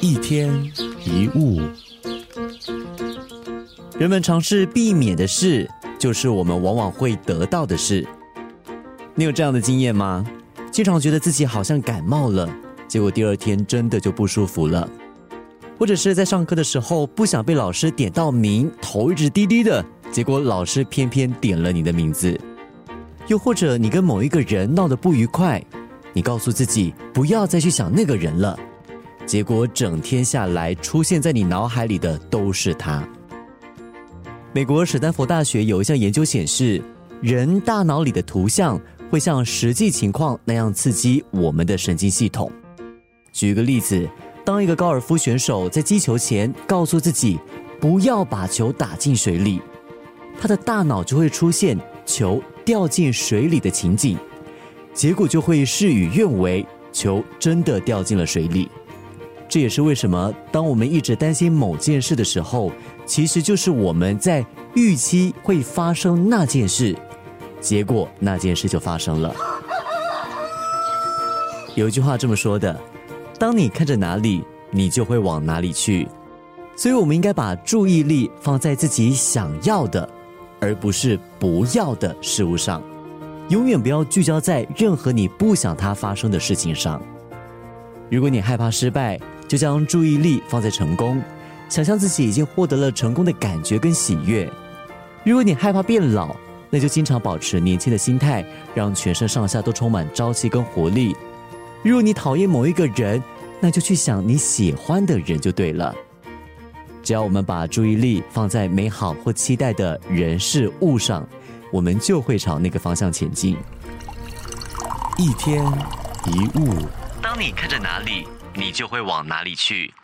一天一物，人们尝试避免的事，就是我们往往会得到的事。你有这样的经验吗？经常觉得自己好像感冒了，结果第二天真的就不舒服了；或者是在上课的时候不想被老师点到名，头一直低低的，结果老师偏偏点了你的名字；又或者你跟某一个人闹得不愉快，你告诉自己不要再去想那个人了。结果整天下来，出现在你脑海里的都是他。美国史丹佛大学有一项研究显示，人大脑里的图像会像实际情况那样刺激我们的神经系统。举个例子，当一个高尔夫选手在击球前告诉自己不要把球打进水里，他的大脑就会出现球掉进水里的情景，结果就会事与愿违，球真的掉进了水里。这也是为什么，当我们一直担心某件事的时候，其实就是我们在预期会发生那件事，结果那件事就发生了。有一句话这么说的：“当你看着哪里，你就会往哪里去。”所以，我们应该把注意力放在自己想要的，而不是不要的事物上。永远不要聚焦在任何你不想它发生的事情上。如果你害怕失败，就将注意力放在成功，想象自己已经获得了成功的感觉跟喜悦。如果你害怕变老，那就经常保持年轻的心态，让全身上下都充满朝气跟活力。如果你讨厌某一个人，那就去想你喜欢的人就对了。只要我们把注意力放在美好或期待的人事物上，我们就会朝那个方向前进。一天一物，当你看着哪里。你就会往哪里去。